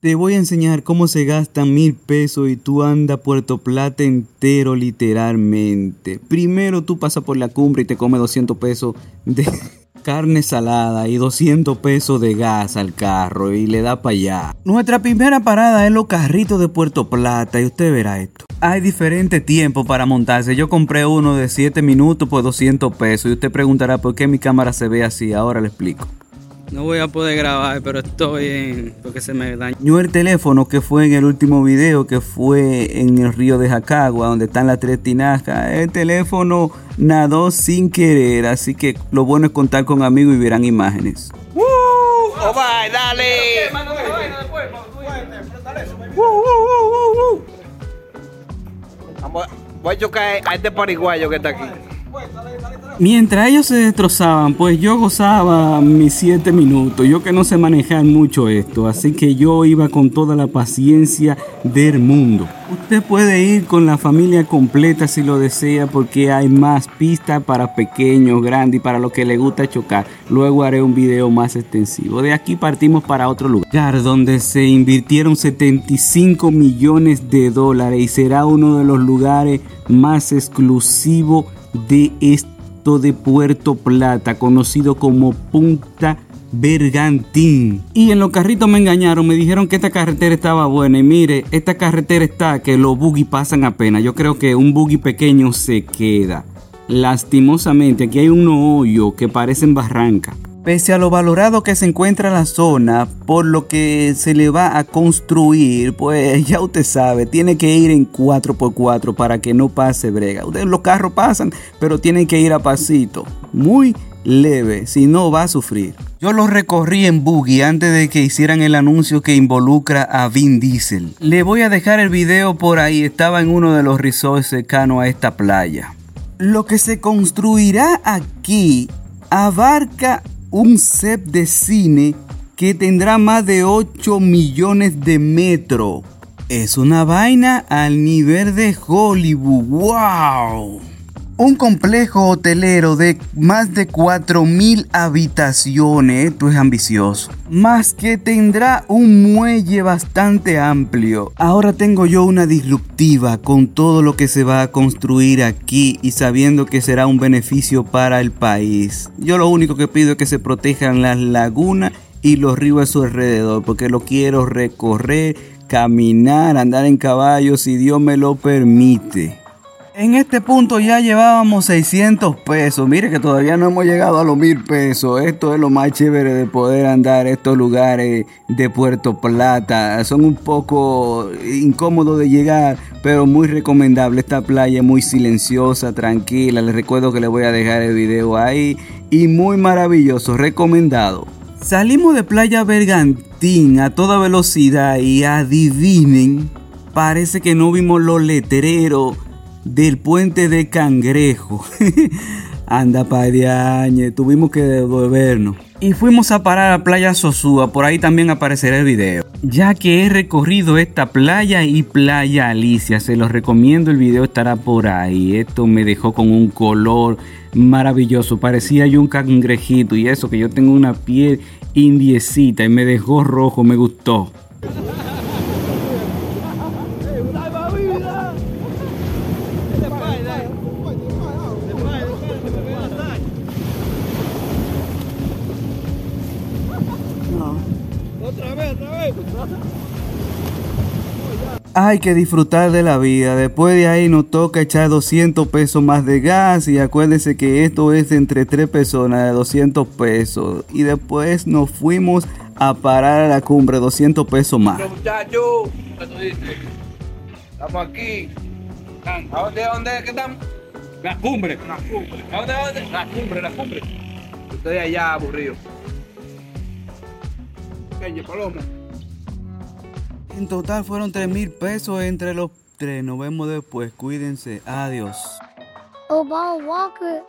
Te voy a enseñar cómo se gasta mil pesos y tú andas Puerto Plata entero literalmente. Primero tú pasas por la cumbre y te comes 200 pesos de carne salada y 200 pesos de gas al carro y le da para allá. Nuestra primera parada es los carritos de Puerto Plata y usted verá esto. Hay diferentes tiempos para montarse. Yo compré uno de 7 minutos por 200 pesos y usted preguntará por qué mi cámara se ve así. Ahora le explico. No voy a poder grabar, pero estoy en. porque se me dañó el teléfono que fue en el último video, que fue en el río de Jacagua, donde están las tres tinajas. El teléfono nadó sin querer, así que lo bueno es contar con amigos y verán imágenes. ¡Woo! ¡Oh, dale! Voy a chocar a este pariguayo que está aquí. Mientras ellos se destrozaban, pues yo gozaba mis siete minutos. Yo que no sé manejar mucho esto, así que yo iba con toda la paciencia del mundo. Usted puede ir con la familia completa si lo desea, porque hay más pistas para pequeños, grandes y para los que le gusta chocar. Luego haré un video más extensivo. De aquí partimos para otro lugar donde se invirtieron 75 millones de dólares y será uno de los lugares más exclusivos de este de Puerto Plata, conocido como Punta Bergantín. Y en los carritos me engañaron, me dijeron que esta carretera estaba buena. Y mire, esta carretera está que los buggy pasan apenas. Yo creo que un buggy pequeño se queda. Lastimosamente, aquí hay un hoyo que parecen barranca. Pese a lo valorado que se encuentra la zona, por lo que se le va a construir, pues ya usted sabe, tiene que ir en 4x4 para que no pase brega. los carros pasan, pero tienen que ir a pasito, muy leve, si no va a sufrir. Yo lo recorrí en buggy antes de que hicieran el anuncio que involucra a Vin Diesel. Le voy a dejar el video por ahí, estaba en uno de los resorts cercanos a esta playa. Lo que se construirá aquí abarca un set de cine que tendrá más de 8 millones de metros. Es una vaina al nivel de Hollywood. ¡Wow! Un complejo hotelero de más de 4.000 habitaciones, esto es ambicioso, más que tendrá un muelle bastante amplio. Ahora tengo yo una disruptiva con todo lo que se va a construir aquí y sabiendo que será un beneficio para el país. Yo lo único que pido es que se protejan las lagunas y los ríos a su alrededor, porque lo quiero recorrer, caminar, andar en caballo si Dios me lo permite. En este punto ya llevábamos 600 pesos. Mire que todavía no hemos llegado a los mil pesos. Esto es lo más chévere de poder andar estos lugares de Puerto Plata. Son un poco incómodos de llegar, pero muy recomendable. Esta playa es muy silenciosa, tranquila. Les recuerdo que les voy a dejar el video ahí. Y muy maravilloso, recomendado. Salimos de Playa Bergantín a toda velocidad y adivinen, parece que no vimos los letreros del puente de Cangrejo. Anda años, tuvimos que devolvernos. Y fuimos a parar a Playa Sosúa, por ahí también aparecerá el video. Ya que he recorrido esta playa y Playa Alicia, se los recomiendo, el video estará por ahí. Esto me dejó con un color maravilloso, parecía yo un cangrejito y eso que yo tengo una piel indiecita y me dejó rojo, me gustó. Hay que disfrutar de la vida. Después de ahí nos toca echar 200 pesos más de gas. Y acuérdense que esto es entre tres personas de 200 pesos. Y después nos fuimos a parar a la cumbre, 200 pesos más. Muchachos, Estamos aquí. ¿A dónde, a dónde estamos? La cumbre. La cumbre. ¿A dónde, a dónde? La cumbre, la cumbre. Estoy allá aburrido. En total fueron 3 mil pesos entre los tres. Nos vemos después. Cuídense. Adiós. Obama Walker